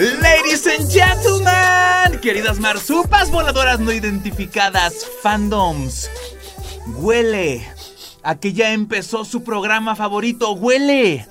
Ladies and gentlemen, queridas marsupas voladoras no identificadas, fandoms, huele a que ya empezó su programa favorito, huele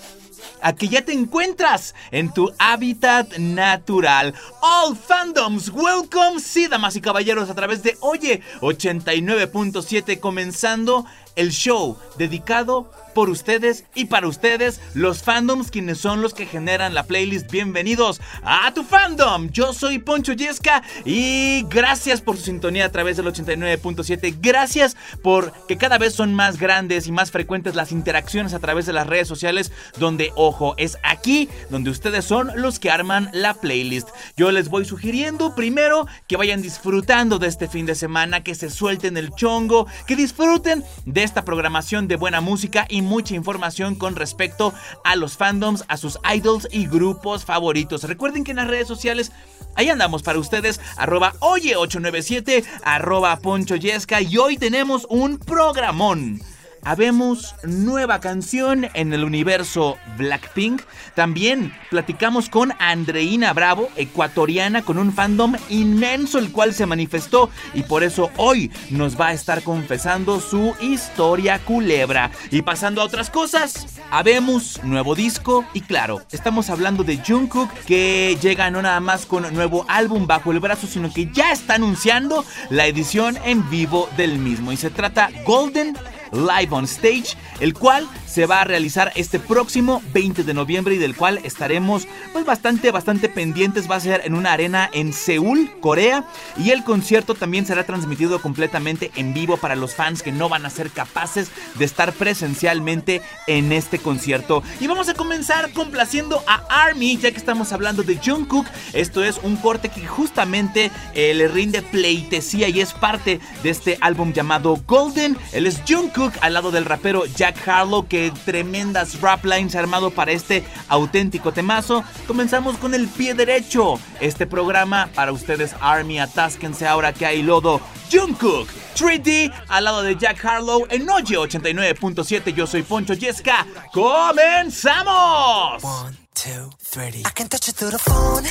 a que ya te encuentras en tu hábitat natural. All fandoms, welcome, sí, damas y caballeros, a través de Oye 89.7, comenzando el show dedicado por ustedes y para ustedes, los fandoms, quienes son los que generan la playlist. Bienvenidos a tu fandom. Yo soy Poncho Yesca y gracias por su sintonía a través del 89.7. Gracias por que cada vez son más grandes y más frecuentes las interacciones a través de las redes sociales, donde, ojo, es aquí donde ustedes son los que arman la playlist. Yo les voy sugiriendo primero que vayan disfrutando de este fin de semana, que se suelten el chongo, que disfruten de esta programación de buena música y mucha información con respecto a los fandoms, a sus idols y grupos favoritos. Recuerden que en las redes sociales ahí andamos para ustedes, arroba oye897, arroba poncho y hoy tenemos un programón habemos nueva canción en el universo Blackpink. También platicamos con Andreina Bravo, ecuatoriana con un fandom inmenso el cual se manifestó y por eso hoy nos va a estar confesando su historia culebra. Y pasando a otras cosas, habemos nuevo disco y claro, estamos hablando de Jungkook que llega no nada más con nuevo álbum bajo el brazo, sino que ya está anunciando la edición en vivo del mismo y se trata Golden Live on Stage, el cual se va a realizar este próximo 20 de noviembre y del cual estaremos pues bastante bastante pendientes. Va a ser en una arena en Seúl, Corea y el concierto también será transmitido completamente en vivo para los fans que no van a ser capaces de estar presencialmente en este concierto. Y vamos a comenzar complaciendo a ARMY ya que estamos hablando de Jungkook. Esto es un corte que justamente eh, le rinde pleitesía y es parte de este álbum llamado Golden. Él es Jungkook al lado del rapero Jack Harlow que tremendas rap lines armado para este auténtico temazo. Comenzamos con el pie derecho. Este programa para ustedes Army, atásquense ahora que hay lodo. Jungkook, 3D al lado de Jack Harlow en Oye 89.7. Yo soy Poncho Yesca. ¡Comenzamos! One, two, three. I can touch you through the phone.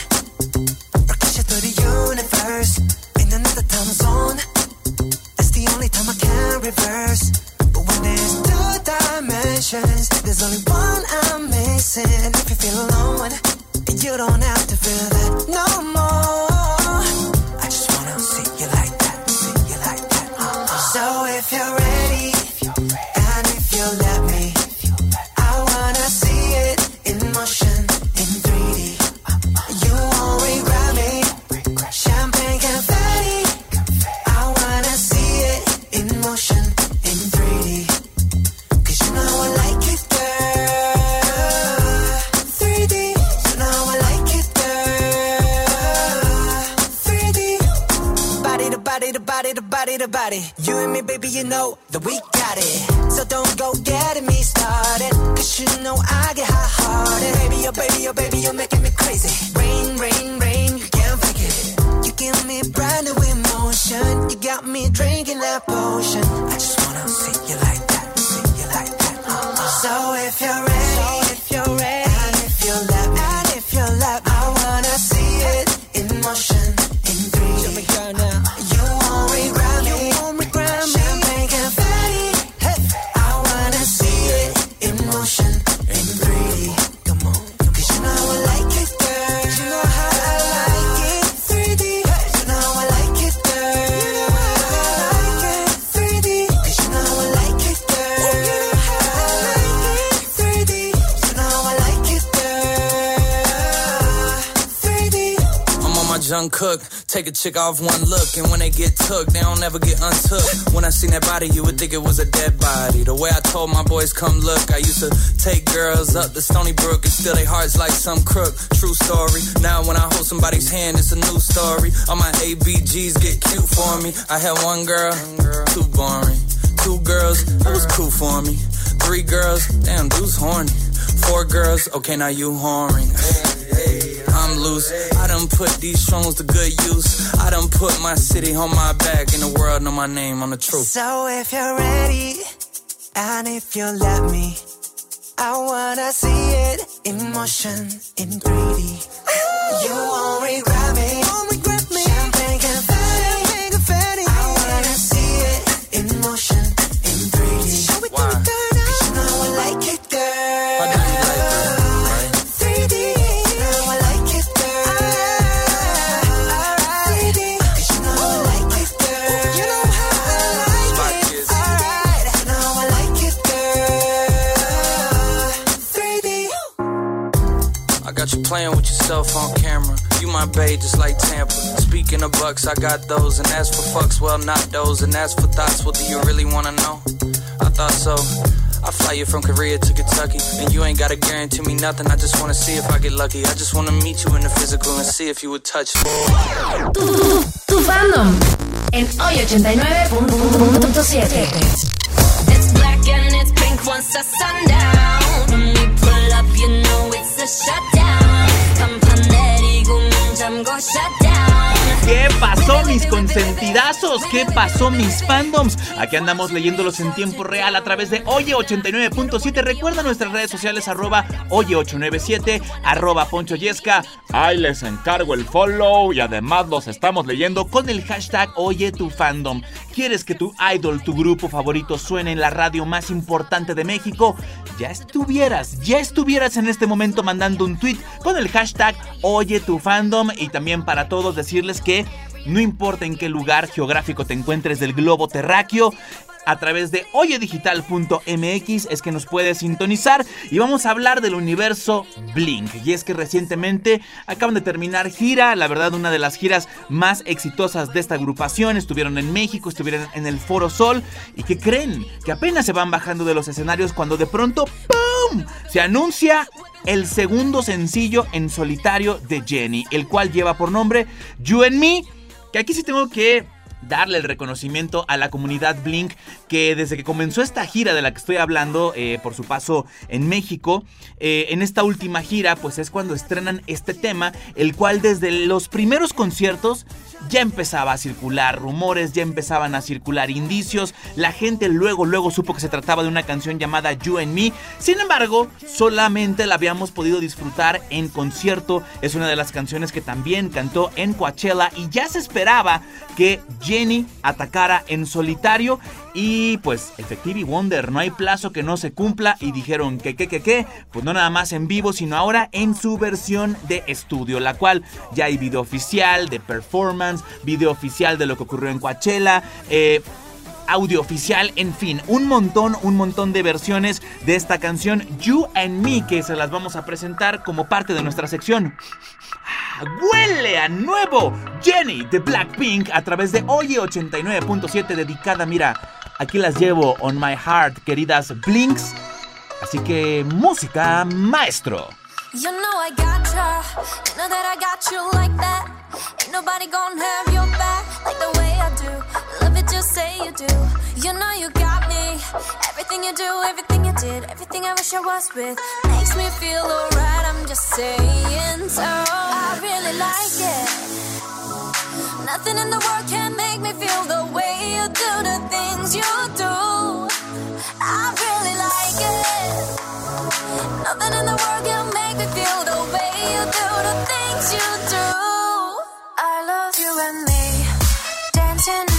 It's the only time I can reverse. There's two dimensions, there's only one I'm missing. If you feel alone, you don't have to feel that no more. I just wanna see you like that, see you like that. So if you're ready, body to body. You and me, baby, you know that we got it. So don't go getting me started. Cause you know I get hot hearted. Baby, oh baby, oh baby, you're making me crazy. Rain, rain, rain, you can't fake it. You give me brand new emotion. You got me drinking that potion. Jung Cook. Take a chick off one look, and when they get took, they don't ever get untook. When I seen that body, you would think it was a dead body. The way I told my boys, come look, I used to take girls up the Stony Brook and steal their hearts like some crook. True story. Now when I hold somebody's hand, it's a new story. All my ABGs get cute for me. I had one girl, too boring. Two girls, it was cool for me. Three girls, damn, dude's horny. Four girls, okay, now you whoring. I'm loose. I done put these songs to good use. I done put my city on my back, and the world know my name on the truth. So if you're ready, and if you let me, I wanna see it in motion in 3D. You won't regret me. My babe, just like Tampa. Speaking of bucks, I got those. And as for fucks, well, not those. And as for thoughts, well, do you really wanna know? I thought so. I fly you from Korea to Kentucky. And you ain't gotta guarantee me nothing. I just wanna see if I get lucky. I just wanna meet you in the physical and see if you would touch me. Tu, tu, tu fandom en hoy 89.7. It's black and it's pink once the sundown. When we pull up, you know it's a shutdown go shut down. ¿Qué pasó mis consentidazos? ¿Qué pasó mis fandoms? Aquí andamos leyéndolos en tiempo real a través de Oye89.7. Recuerda nuestras redes sociales arroba Oye897, arroba Poncho Yesca. Ahí les encargo el follow y además los estamos leyendo con el hashtag Oye tu fandom. ¿Quieres que tu idol, tu grupo favorito suene en la radio más importante de México? Ya estuvieras, ya estuvieras en este momento mandando un tweet con el hashtag Oye tu fandom y también para todos decirles que no importa en qué lugar geográfico te encuentres del globo terráqueo, a través de oyedigital.mx es que nos puedes sintonizar y vamos a hablar del universo Blink. Y es que recientemente acaban de terminar gira, la verdad una de las giras más exitosas de esta agrupación. Estuvieron en México, estuvieron en el Foro Sol y que creen que apenas se van bajando de los escenarios cuando de pronto ¡pum! se anuncia el segundo sencillo en solitario de Jenny, el cual lleva por nombre You and Me, que aquí sí tengo que darle el reconocimiento a la comunidad Blink que desde que comenzó esta gira de la que estoy hablando eh, por su paso en México, eh, en esta última gira pues es cuando estrenan este tema, el cual desde los primeros conciertos ya empezaba a circular rumores, ya empezaban a circular indicios, la gente luego luego supo que se trataba de una canción llamada You and Me, sin embargo solamente la habíamos podido disfrutar en concierto, es una de las canciones que también cantó en Coachella y ya se esperaba que Jenny atacara en solitario y pues Effective Wonder, no hay plazo que no se cumpla y dijeron que que que que, pues no nada más en vivo, sino ahora en su versión de estudio, la cual ya hay video oficial de performance, video oficial de lo que ocurrió en Coachella, eh, audio oficial, en fin, un montón, un montón de versiones de esta canción You and Me que se las vamos a presentar como parte de nuestra sección. Huele a nuevo Jenny de Blackpink a través de Oye 89.7 dedicada, mira, aquí las llevo on my heart, queridas Blinks. Así que música maestro. You know I gotcha. You know that I got you like that. Ain't nobody gonna have your back like the way I do. Love it, just say you do. You know you got me. Everything you do, everything you did, everything I wish I was with makes me feel alright. I'm just saying so. I really like it. Nothing in the world can make me feel the way you do. I really like it. Nothing in the world can make me feel the way you do the things you do. I love you and me, dancing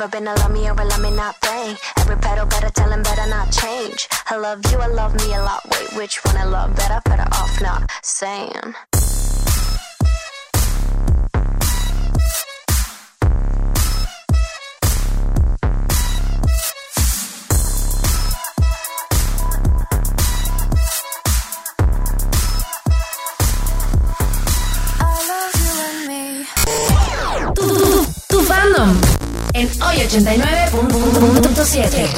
Never been a love me or a love me not thing. Every pedal better tell him better not change. I love you, I love me a lot. Wait, which one I love better? Better off not saying. I en hoy 89.7.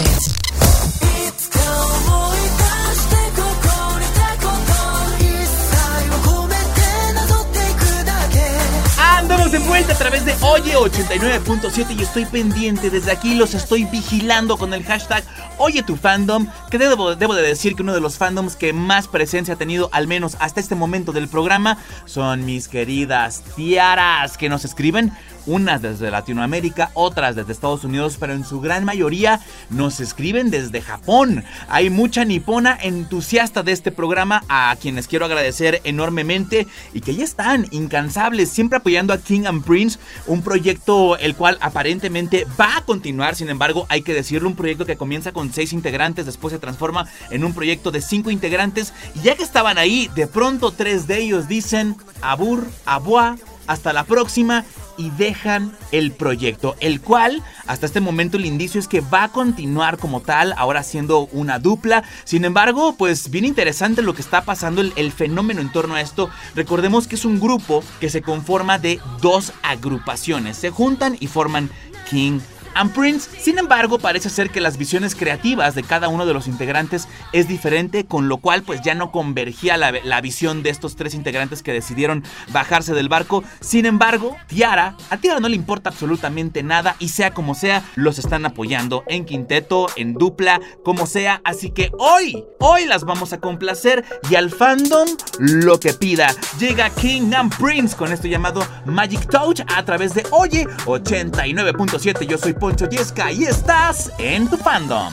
Andamos de vuelta a través de Oye 89.7 y estoy pendiente, desde aquí los estoy vigilando con el hashtag Oye tu fandom, que debo, debo, de decir que uno de los fandoms que más presencia ha tenido, al menos hasta este momento del programa, son mis queridas tiaras que nos escriben unas desde Latinoamérica, otras desde Estados Unidos, pero en su gran mayoría nos escriben desde Japón. Hay mucha nipona entusiasta de este programa a quienes quiero agradecer enormemente y que ya están incansables, siempre apoyando a King and Prince, un proyecto el cual aparentemente va a continuar, sin embargo hay que decirlo, un proyecto que comienza con seis integrantes, después se transforma en un proyecto de cinco integrantes y ya que estaban ahí, de pronto tres de ellos dicen abur, abua, hasta la próxima y dejan el proyecto, el cual hasta este momento el indicio es que va a continuar como tal, ahora siendo una dupla. Sin embargo, pues bien interesante lo que está pasando, el, el fenómeno en torno a esto. Recordemos que es un grupo que se conforma de dos agrupaciones, se juntan y forman King and Prince. Sin embargo, parece ser que las visiones creativas de cada uno de los integrantes es diferente, con lo cual pues ya no convergía la, la visión de estos tres integrantes que decidieron bajarse del barco. Sin embargo, Tiara, a Tiara no le importa absolutamente nada y sea como sea, los están apoyando en quinteto, en dupla, como sea. Así que hoy, hoy las vamos a complacer y al fandom lo que pida. Llega King and Prince con esto llamado Magic Touch a través de Oye 89.7. Yo soy Poncho Diezca y estás en tu fandom.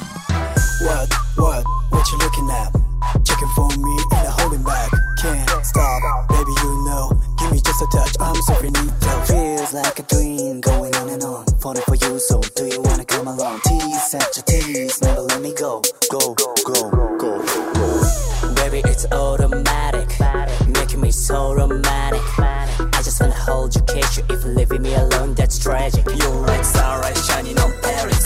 What, what, what you looking at? Checking for me and I holding back. Can't stop, baby, you know. Give me just a touch, I'm so finito. Feels like a dream going on and on. Falling for you, so do you wanna come along? Tease, such a tease, never let me go. Go, go, go, go. Baby, it's automatic. Making Hold you, kiss you. If leaving me alone, that's tragic. You're like starlight shining on Paris.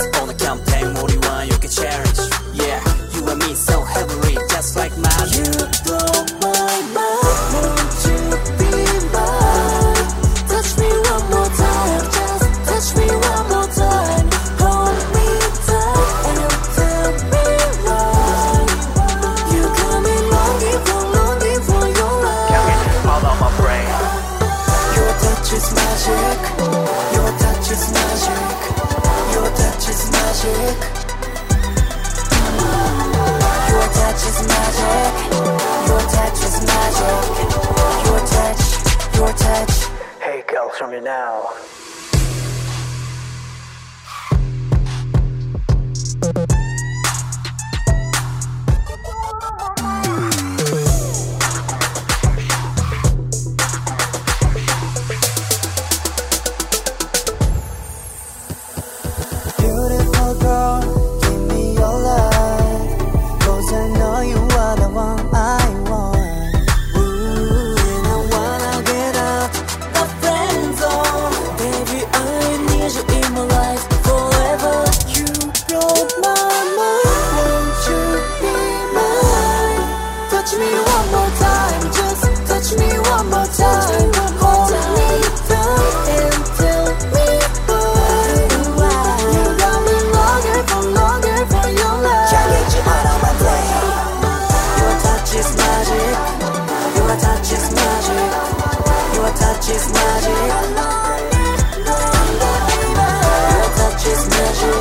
touch is magic. Your touch is magic.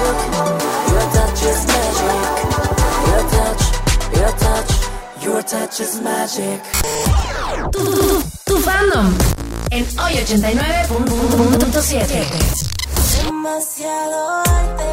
Your touch is magic. Your touch, your touch, your touch is magic. Tu, tu, tu, tu fandom en hoy 89.7. Demasiado arte.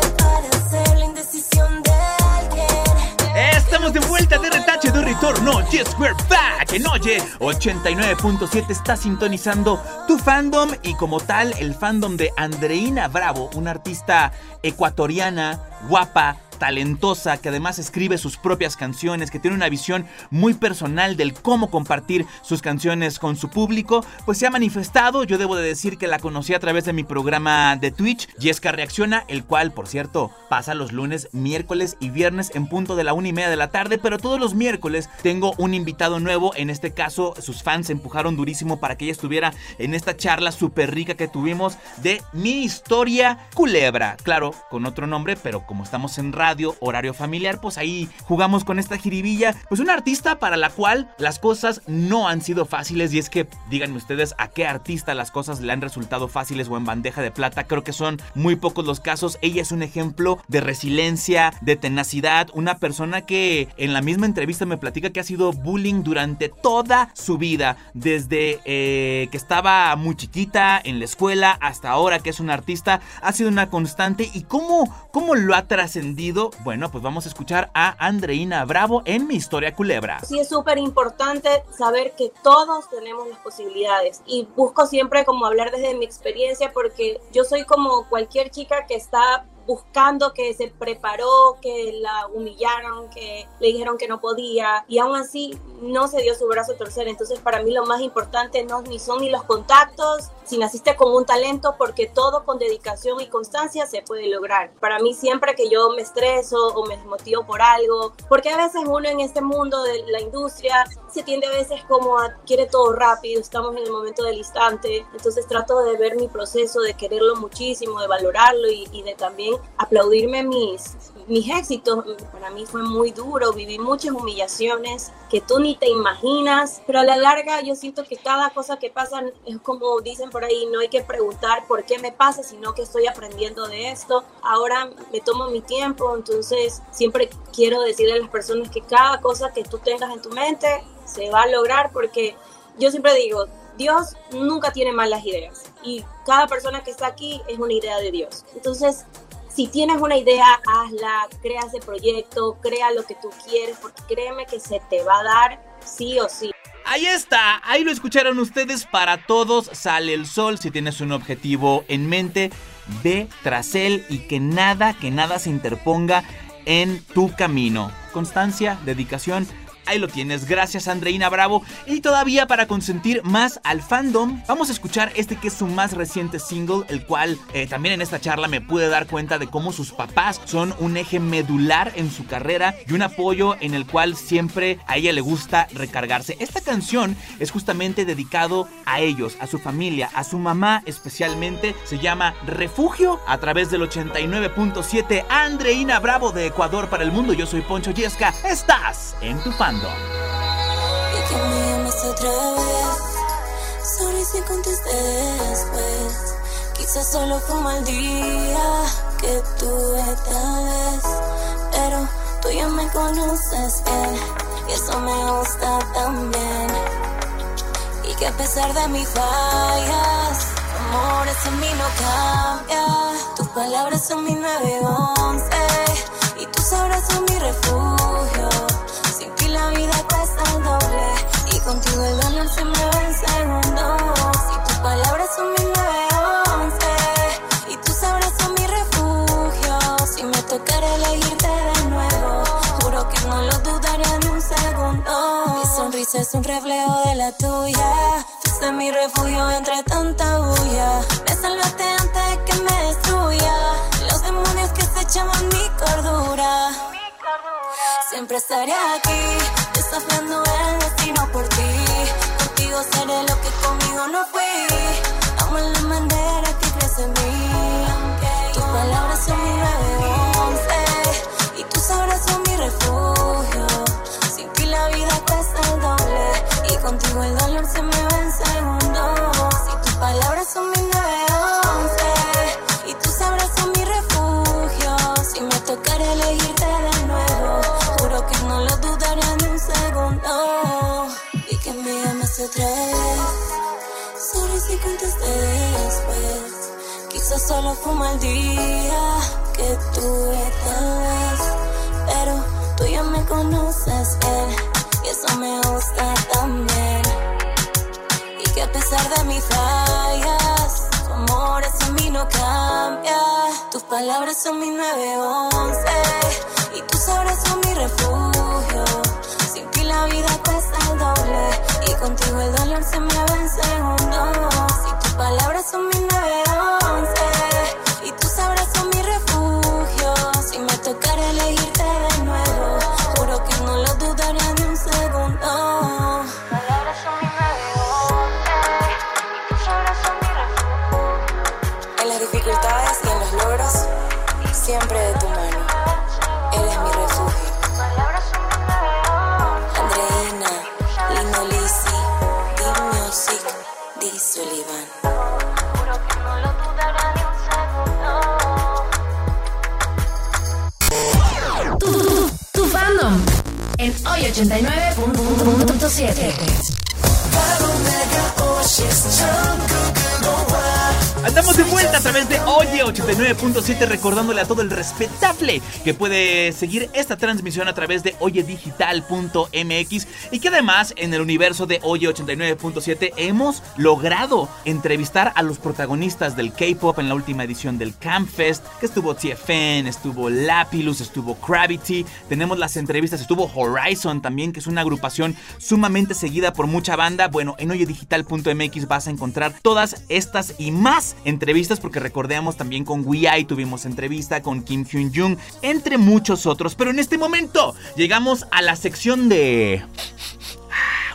Vuelta de retache de retorno. Yes, we're back. En Oye 89.7 está sintonizando tu fandom y como tal el fandom de Andreina Bravo, una artista ecuatoriana, guapa, talentosa, que además escribe sus propias canciones, que tiene una visión muy personal del cómo compartir sus canciones con su público, pues se ha manifestado. Yo debo de decir que la conocí a través de mi programa de Twitch, Yesca Reacciona, el cual, por cierto, pasa los lunes, miércoles y viernes en punto de la una y media de la tarde, pero todos los miércoles tengo un invitado nuevo. En este caso, sus fans se empujaron durísimo para que ella estuviera en esta charla súper rica que tuvimos de mi historia culebra. Claro, con otro nombre, pero como estamos en radio, horario familiar, pues ahí jugamos con esta jiribilla. Pues una artista para la cual las cosas no han sido fáciles. Y es que, díganme ustedes, a qué artista las cosas le han resultado fáciles o en bandeja de plata. Creo que son muy pocos los casos. Ella es un ejemplo de resiliencia, de tenacidad. Una persona que en la misma entrevista me platica que ha sido bullying durante toda su vida. Desde eh, que estaba muy chiquita en la escuela hasta ahora que es una artista. Ha sido una constante. ¿Y cómo, cómo lo ha trascendido? Bueno, pues vamos a escuchar a Andreina Bravo en Mi Historia Culebra. Sí es súper importante saber que todos tenemos las posibilidades y busco siempre como hablar desde mi experiencia porque yo soy como cualquier chica que está buscando que se preparó, que la humillaron, que le dijeron que no podía y aún así no se dio su brazo a torcer. Entonces para mí lo más importante no ni son ni los contactos, si naciste con un talento, porque todo con dedicación y constancia se puede lograr. Para mí siempre que yo me estreso o me desmotivo por algo, porque a veces uno en este mundo de la industria se tiende a veces como a quiere todo rápido, estamos en el momento del instante, entonces trato de ver mi proceso, de quererlo muchísimo, de valorarlo y, y de también aplaudirme mis, mis éxitos. Para mí fue muy duro, viví muchas humillaciones que tú ni te imaginas, pero a la larga yo siento que cada cosa que pasa es como dicen por ahí, no hay que preguntar por qué me pasa, sino que estoy aprendiendo de esto. Ahora me tomo mi tiempo, entonces siempre quiero decirle a las personas que cada cosa que tú tengas en tu mente se va a lograr porque yo siempre digo, Dios nunca tiene malas ideas y cada persona que está aquí es una idea de Dios. Entonces, si tienes una idea, hazla, crea ese proyecto, crea lo que tú quieres, porque créeme que se te va a dar sí o sí. Ahí está, ahí lo escucharon ustedes. Para todos sale el sol. Si tienes un objetivo en mente, ve tras él y que nada, que nada se interponga en tu camino. Constancia, dedicación. Ahí lo tienes, gracias Andreina Bravo. Y todavía para consentir más al fandom, vamos a escuchar este que es su más reciente single, el cual eh, también en esta charla me pude dar cuenta de cómo sus papás son un eje medular en su carrera y un apoyo en el cual siempre a ella le gusta recargarse. Esta canción es justamente dedicado a ellos, a su familia, a su mamá especialmente. Se llama Refugio a través del 89.7 Andreina Bravo de Ecuador para el mundo. Yo soy Poncho Yesca. Estás en tu Y que me llames otra vez. Sorry si contesté después. Quizás solo fue un mal día que tuve tal vez. Pero tú ya me conoces bien. Y eso me gusta también. Y que a pesar de mis fallas, tu amor es en mí no cambia. Tus palabras son mi 911. Y tus obras son mi refugio. Contigo el dolor se me va en segundos. Y tus palabras son mi 911 y tus obras son mi refugio. Si me tocara elegirte de nuevo, juro que no lo dudaría ni un segundo. Mi sonrisa es un reflejo de la tuya. Fuiste mi refugio entre tanta bulla. Me salvaste antes de que me destruya. Los demonios que se echaban mi cordura. Siempre estaré aquí, desafiando el destino por ti. Contigo seré lo que conmigo no fui. Amo la manera que crece en mí. Tus palabras son mi 911 y tus obras son mi refugio. Sin ti la vida cuesta el doble y contigo el dolor se me va en segundos. Y tus palabras son mi 911 después. Quizás solo fue un mal día que tuve tal Pero tú ya me conoces bien y eso me gusta también. Y que a pesar de mis fallas, tu amor es a mí no cambia. Tus palabras son mi 911 y tus horas son mi refugio. Sin ti la vida cuesta el doble y contigo el dolor se me va en. 99.7 recordándole a todo el respetable que puede seguir esta transmisión a través de oyedigital.mx y que además en el universo de Oye 89.7 hemos logrado entrevistar a los protagonistas del K-Pop en la última edición del Camp Fest, que estuvo TFN, estuvo Lapilus, estuvo Gravity, tenemos las entrevistas, estuvo Horizon también, que es una agrupación sumamente seguida por mucha banda. Bueno, en oyedigital.mx vas a encontrar todas estas y más entrevistas porque recordemos también con WeI tuvimos entrevista con Kim Hyun Jung, entre muchos otros. Pero en este momento llegamos a la sección de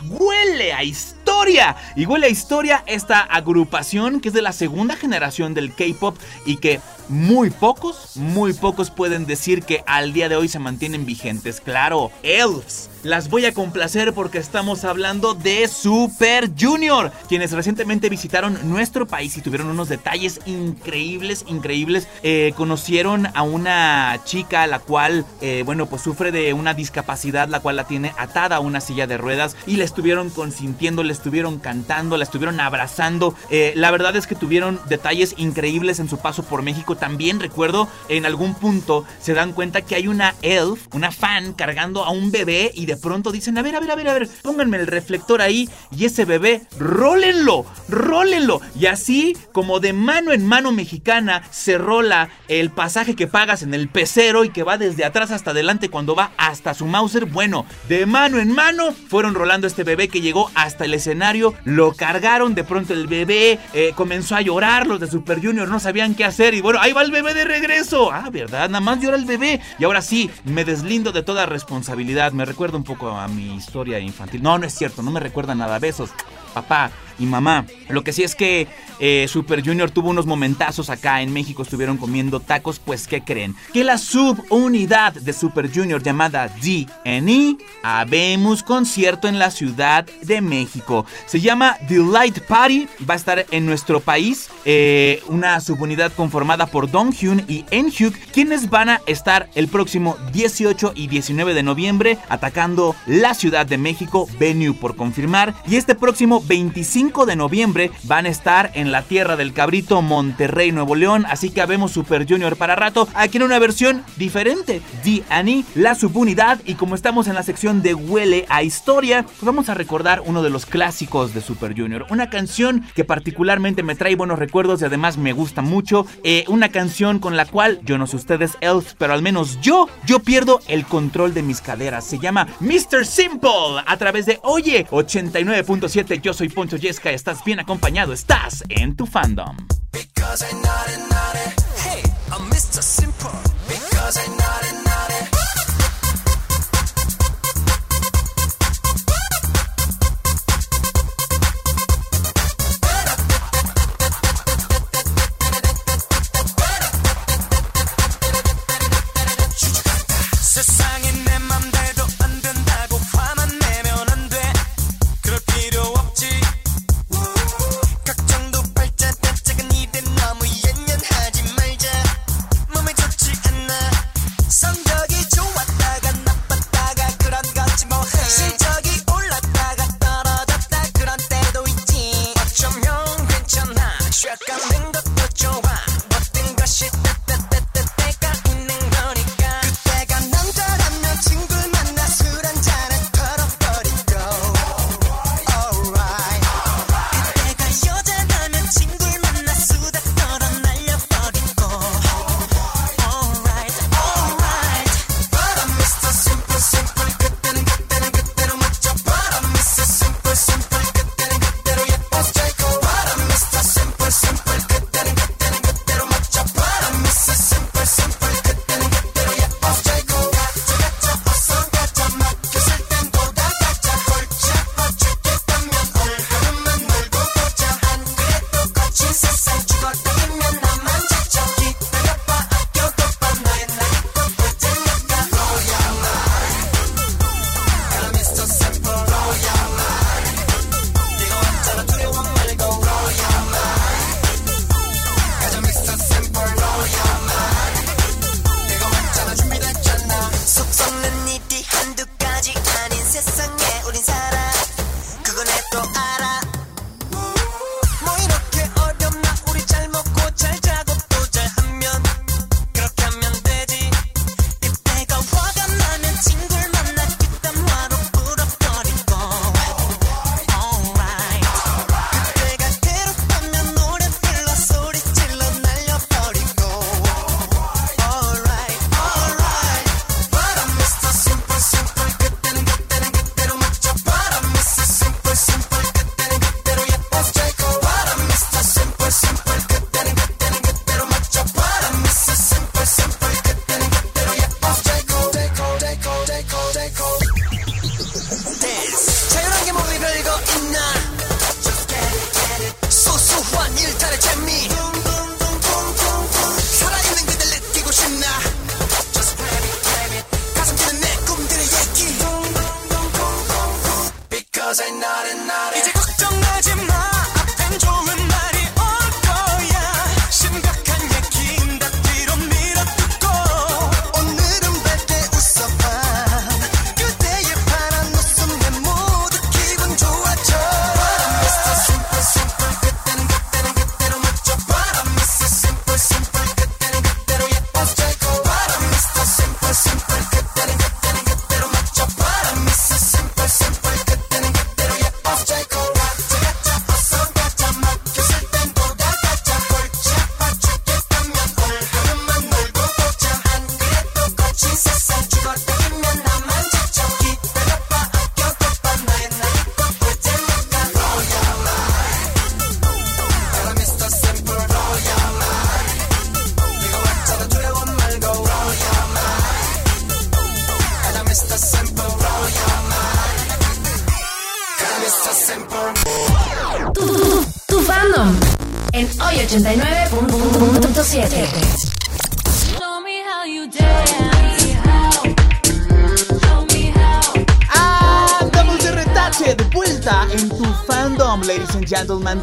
huele a historia. Y huele a historia esta agrupación que es de la segunda generación del K-pop y que muy pocos, muy pocos pueden decir que al día de hoy se mantienen vigentes. Claro, Elves. Las voy a complacer porque estamos hablando de Super Junior, quienes recientemente visitaron nuestro país y tuvieron unos detalles increíbles, increíbles. Eh, conocieron a una chica la cual, eh, bueno, pues sufre de una discapacidad, la cual la tiene atada a una silla de ruedas y la estuvieron consintiendo, le estuvieron cantando, la estuvieron abrazando. Eh, la verdad es que tuvieron detalles increíbles en su paso por México. También recuerdo en algún punto se dan cuenta que hay una elf, una fan cargando a un bebé y de pronto dicen, a ver, a ver, a ver, a ver, pónganme el reflector ahí y ese bebé, rólenlo, rólenlo. Y así como de mano en mano mexicana se rola el pasaje que pagas en el pecero y que va desde atrás hasta adelante cuando va hasta su Mauser. Bueno, de mano en mano fueron rolando este bebé que llegó hasta el escenario, lo cargaron, de pronto el bebé eh, comenzó a llorar, los de Super Junior no sabían qué hacer y bueno, ahí va el bebé de regreso. Ah, ¿verdad? Nada más llora el bebé. Y ahora sí, me deslindo de toda responsabilidad. Me recuerda un poco a mi historia infantil. No, no es cierto, no me recuerda nada. Besos, papá y mamá. Lo que sí es que eh, Super Junior tuvo unos momentazos acá en México, estuvieron comiendo tacos, pues ¿qué creen? Que la subunidad de Super Junior llamada DNE habemos concierto en la Ciudad de México. Se llama The Light Party, va a estar en nuestro país, eh, una subunidad conformada por Donghyun y Enhyuk, quienes van a estar el próximo 18 y 19 de noviembre atacando la Ciudad de México, venue por confirmar, y este próximo 25 de noviembre van a estar en la Tierra del Cabrito, Monterrey, Nuevo León. Así que habemos Super Junior para rato. Aquí en una versión diferente. D&E, la subunidad. Y como estamos en la sección de Huele a Historia, pues vamos a recordar uno de los clásicos de Super Junior. Una canción que particularmente me trae buenos recuerdos y además me gusta mucho. Eh, una canción con la cual, yo no sé ustedes, Elf, pero al menos yo, yo pierdo el control de mis caderas. Se llama Mr. Simple a través de Oye 89.7. Yo soy Poncho Estás bien acompañado. Estás en tu fandom. Because I'm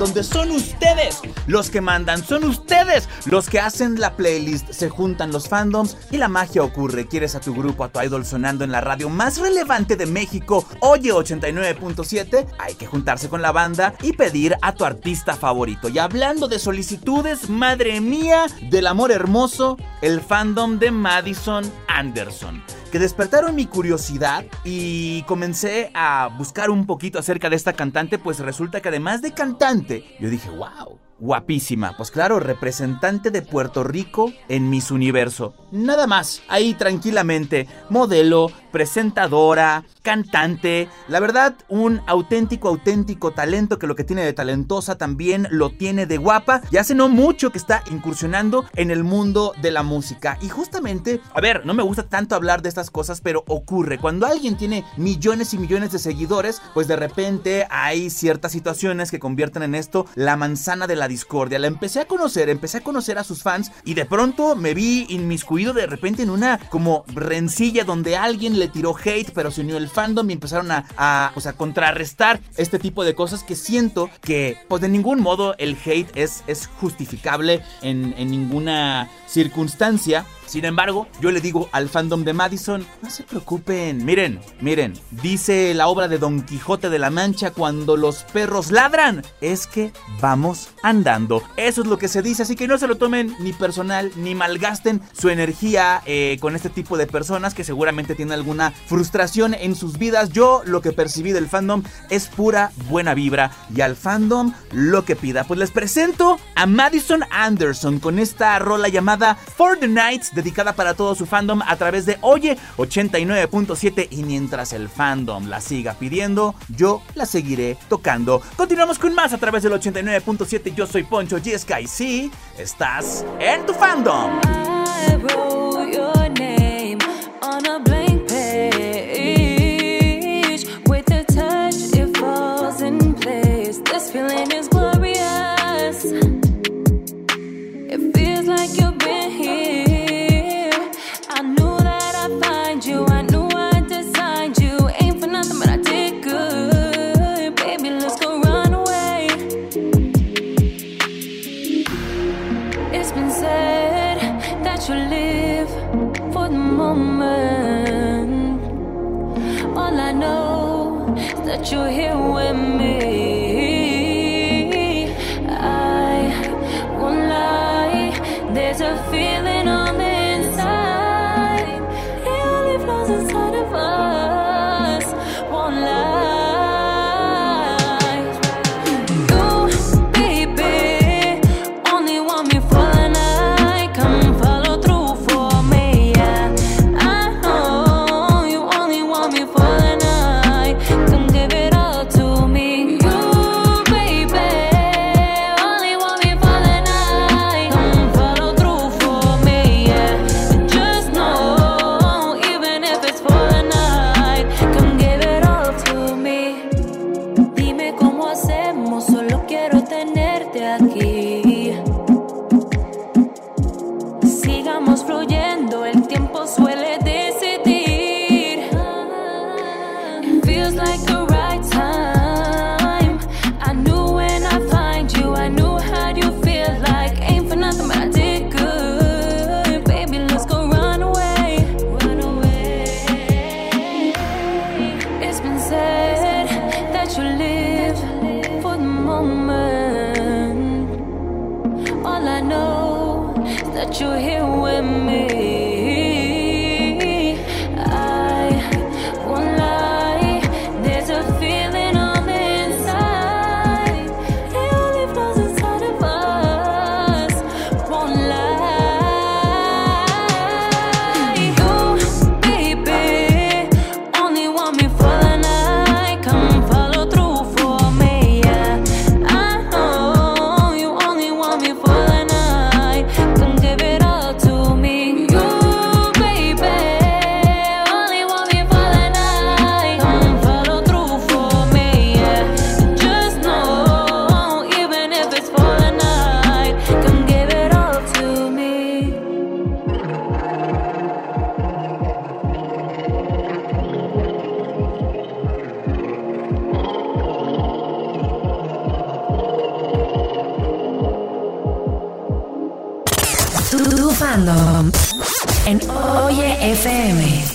donde son ustedes los que mandan, son ustedes los que hacen la playlist, se juntan los fandoms y la magia ocurre. Quieres a tu grupo, a tu idol sonando en la radio más relevante de México, Oye 89.7, hay que juntarse con la banda y pedir a tu artista favorito. Y hablando de solicitudes, madre mía, del amor hermoso, el fandom de Madison Anderson que despertaron mi curiosidad y comencé a buscar un poquito acerca de esta cantante, pues resulta que además de cantante, yo dije, wow. Guapísima, pues claro, representante de Puerto Rico en Miss Universo. Nada más, ahí tranquilamente, modelo, presentadora, cantante. La verdad, un auténtico, auténtico talento que lo que tiene de talentosa también lo tiene de guapa. Y hace no mucho que está incursionando en el mundo de la música. Y justamente, a ver, no me gusta tanto hablar de estas cosas, pero ocurre. Cuando alguien tiene millones y millones de seguidores, pues de repente hay ciertas situaciones que convierten en esto la manzana de la discordia. La empecé a conocer, empecé a conocer a sus fans y de pronto me vi inmiscuido de repente en una como rencilla donde alguien le tiró hate, pero se unió el fandom y empezaron a, a, pues, a contrarrestar este tipo de cosas que siento que pues de ningún modo el hate es, es justificable en, en ninguna circunstancia. Sin embargo, yo le digo al fandom de Madison, no se preocupen. Miren, miren, dice la obra de Don Quijote de la Mancha cuando los perros ladran, es que vamos andando. Eso es lo que se dice, así que no se lo tomen ni personal, ni malgasten su energía eh, con este tipo de personas que seguramente tienen alguna frustración en sus vidas. Yo lo que percibí del fandom es pura buena vibra y al fandom lo que pida. Pues les presento a Madison Anderson con esta rola llamada For the Nights dedicada para todo su fandom a través de Oye 89.7 y mientras el fandom la siga pidiendo, yo la seguiré tocando. Continuamos con más a través del 89.7. Yo soy Poncho G-Sky. y sí, estás en tu fandom. Fandom en Oye FM.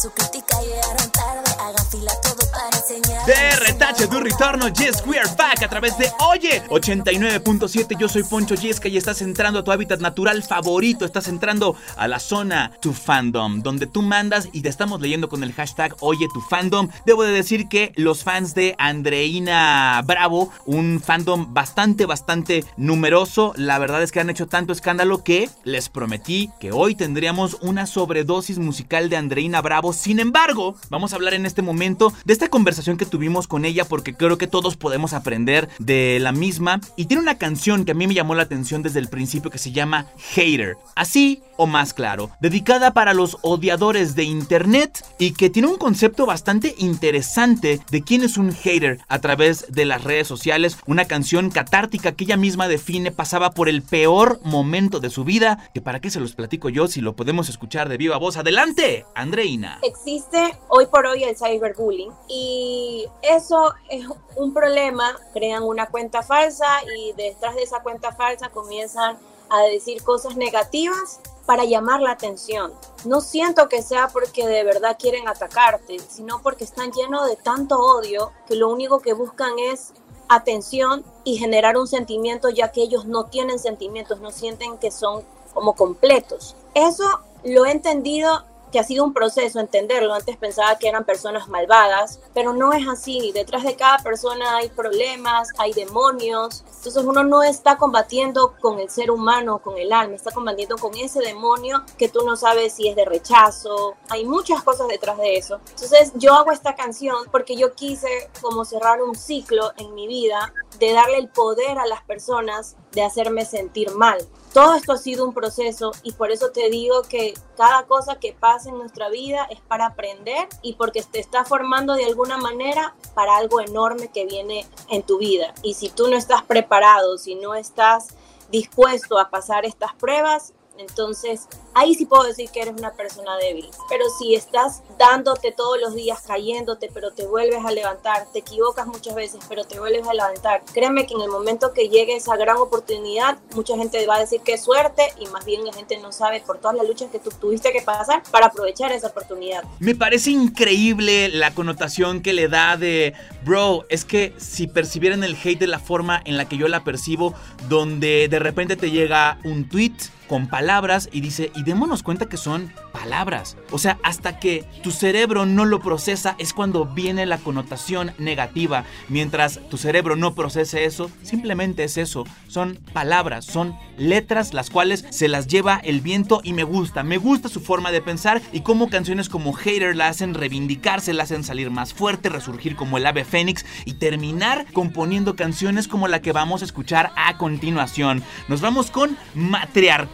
Su crítica llegaron tarde, hagan fila todo para enseñar. De retache tu retorno, Yes We Are Back a través de Oye 89.7. Yo soy Poncho Yesca y estás entrando a tu hábitat natural favorito. Estás entrando a la zona Tu Fandom, donde tú mandas y te estamos leyendo con el hashtag Oye Tu Fandom. Debo de decir que los fans de Andreina Bravo, un fandom bastante, bastante numeroso, la verdad es que han hecho tanto escándalo que les prometí que hoy tendríamos una sobredosis musical de Andreina Bravo. Sin embargo, vamos a hablar en este momento de esta conversación que tuvimos con ella porque creo que todos podemos aprender de la misma. Y tiene una canción que a mí me llamó la atención desde el principio que se llama Hater. Así o más claro, dedicada para los odiadores de Internet y que tiene un concepto bastante interesante de quién es un hater a través de las redes sociales. Una canción catártica que ella misma define pasaba por el peor momento de su vida. Que para qué se los platico yo si lo podemos escuchar de viva voz. Adelante, Andreina. Existe hoy por hoy el cyberbullying y eso es un problema. Crean una cuenta falsa y detrás de esa cuenta falsa comienzan a decir cosas negativas para llamar la atención. No siento que sea porque de verdad quieren atacarte, sino porque están llenos de tanto odio que lo único que buscan es atención y generar un sentimiento ya que ellos no tienen sentimientos, no sienten que son como completos. Eso lo he entendido que ha sido un proceso entenderlo. Antes pensaba que eran personas malvadas, pero no es así. Detrás de cada persona hay problemas, hay demonios. Entonces uno no está combatiendo con el ser humano, con el alma, está combatiendo con ese demonio que tú no sabes si es de rechazo. Hay muchas cosas detrás de eso. Entonces yo hago esta canción porque yo quise como cerrar un ciclo en mi vida de darle el poder a las personas de hacerme sentir mal. Todo esto ha sido un proceso y por eso te digo que cada cosa que pasa en nuestra vida es para aprender y porque te está formando de alguna manera para algo enorme que viene en tu vida. Y si tú no estás preparado, si no estás dispuesto a pasar estas pruebas, entonces ahí sí puedo decir que eres una persona débil. Pero si estás dándote todos los días, cayéndote, pero te vuelves a levantar, te equivocas muchas veces, pero te vuelves a levantar, créeme que en el momento que llegue esa gran oportunidad, mucha gente va a decir que suerte y más bien la gente no sabe por todas las luchas que tú tuviste que pasar para aprovechar esa oportunidad. Me parece increíble la connotación que le da de, bro, es que si percibieran el hate de la forma en la que yo la percibo, donde de repente te llega un tweet con palabras y dice, y démonos cuenta que son palabras. O sea, hasta que tu cerebro no lo procesa es cuando viene la connotación negativa. Mientras tu cerebro no procese eso, simplemente es eso. Son palabras, son letras las cuales se las lleva el viento y me gusta. Me gusta su forma de pensar y cómo canciones como Hater la hacen reivindicarse, la hacen salir más fuerte, resurgir como el ave fénix y terminar componiendo canciones como la que vamos a escuchar a continuación. Nos vamos con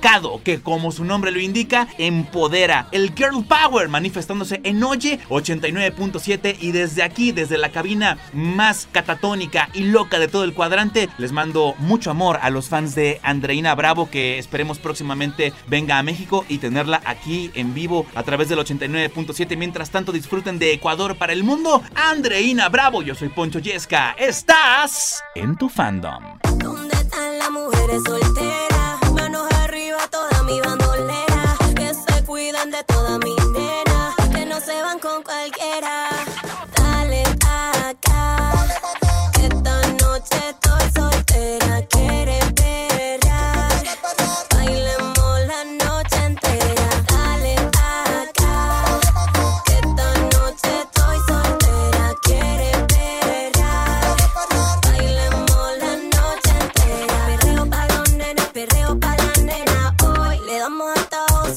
Matriarcado, que como su nombre lo indica, empodera. El Girl Power manifestándose en Oye 89.7 y desde aquí, desde la cabina más catatónica y loca de todo el cuadrante, les mando mucho amor a los fans de Andreina Bravo que esperemos próximamente venga a México y tenerla aquí en vivo a través del 89.7. Mientras tanto disfruten de Ecuador para el mundo. Andreina Bravo, yo soy Poncho Yesca. Estás en tu fandom. ¿Dónde están las mujeres solteras? Que se cuidan de toda mi nena. Que no se van con cualquiera.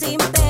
Sin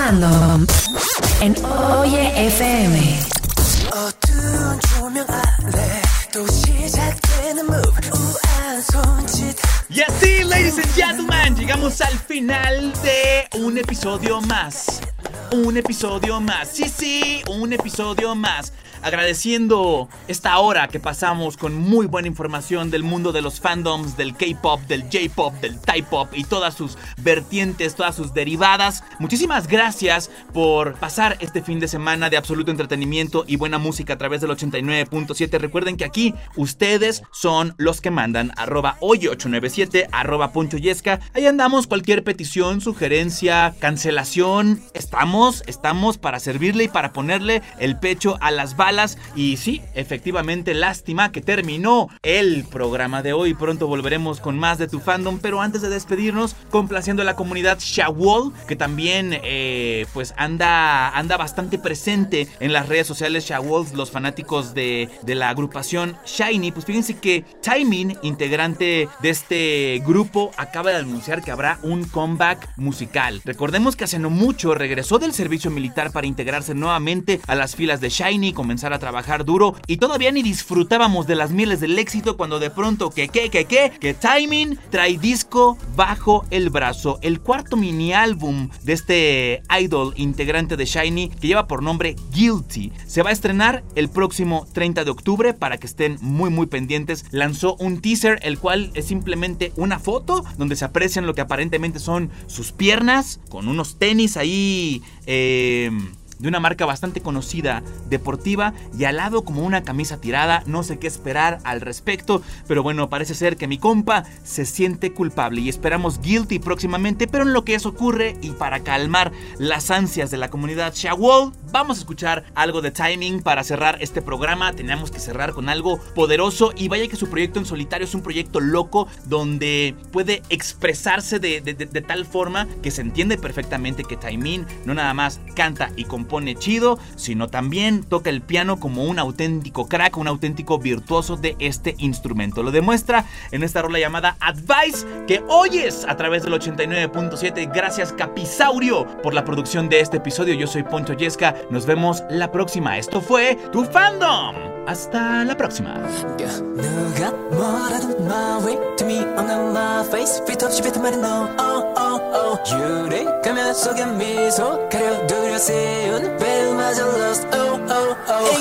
fandom en Oye FM. 어두운 조명 아래 또 시작되는 move 우아한 손짓 Y así, ladies and gentlemen, llegamos al final de un episodio más. Un episodio más. Sí, sí, un episodio más. Agradeciendo esta hora que pasamos con muy buena información del mundo de los fandoms, del K-pop, del J-pop, del Thai-pop y todas sus vertientes, todas sus derivadas. Muchísimas gracias por pasar este fin de semana de absoluto entretenimiento y buena música a través del 89.7. Recuerden que aquí ustedes son los que mandan. Arroba oye897, arroba poncho. Ahí andamos. Cualquier petición, sugerencia, cancelación. Estamos, estamos para servirle y para ponerle el pecho a las balas. Y sí, efectivamente, lástima que terminó el programa de hoy. Pronto volveremos con más de tu fandom. Pero antes de despedirnos, complaciendo a la comunidad Shawol, que también eh, pues anda, anda bastante presente en las redes sociales Shawol, los fanáticos de, de la agrupación Shiny. Pues fíjense que Timing, integrante de este grupo, acaba de anunciar que habrá un comeback musical. Recordemos que hace no mucho regresó del servicio militar para integrarse nuevamente a las filas de Shiny, a trabajar duro y todavía ni disfrutábamos de las mieles del éxito cuando de pronto que que que que que Timing trae disco bajo el brazo, el cuarto mini álbum de este idol integrante de Shiny que lleva por nombre Guilty. Se va a estrenar el próximo 30 de octubre para que estén muy muy pendientes. Lanzó un teaser el cual es simplemente una foto donde se aprecian lo que aparentemente son sus piernas con unos tenis ahí eh, de una marca bastante conocida, deportiva, y al lado como una camisa tirada, no sé qué esperar al respecto, pero bueno, parece ser que mi compa se siente culpable y esperamos guilty próximamente, pero en lo que eso ocurre y para calmar las ansias de la comunidad Shawol, vamos a escuchar algo de timing para cerrar este programa, tenemos que cerrar con algo poderoso y vaya que su proyecto en solitario es un proyecto loco donde puede expresarse de, de- de- tal forma que se entiende perfectamente que Taimin no nada más canta y compone chido, sino también toca el piano como un auténtico crack, un auténtico virtuoso de este instrumento. Lo demuestra en esta rola llamada Advice que oyes a través del 89.7. Gracias Capisaurio por la producción de este episodio. Yo soy Poncho Yesca. Nos vemos la próxima. Esto fue Tu Fandom. Hasta la próxima. 누가 뭐라도 my way to me 없는 my face fit 없이 뱉은 말은 no oh oh oh 유리 가면 속에 미소 가려 두려 세운 the battle, I lost. Oh, oh, oh.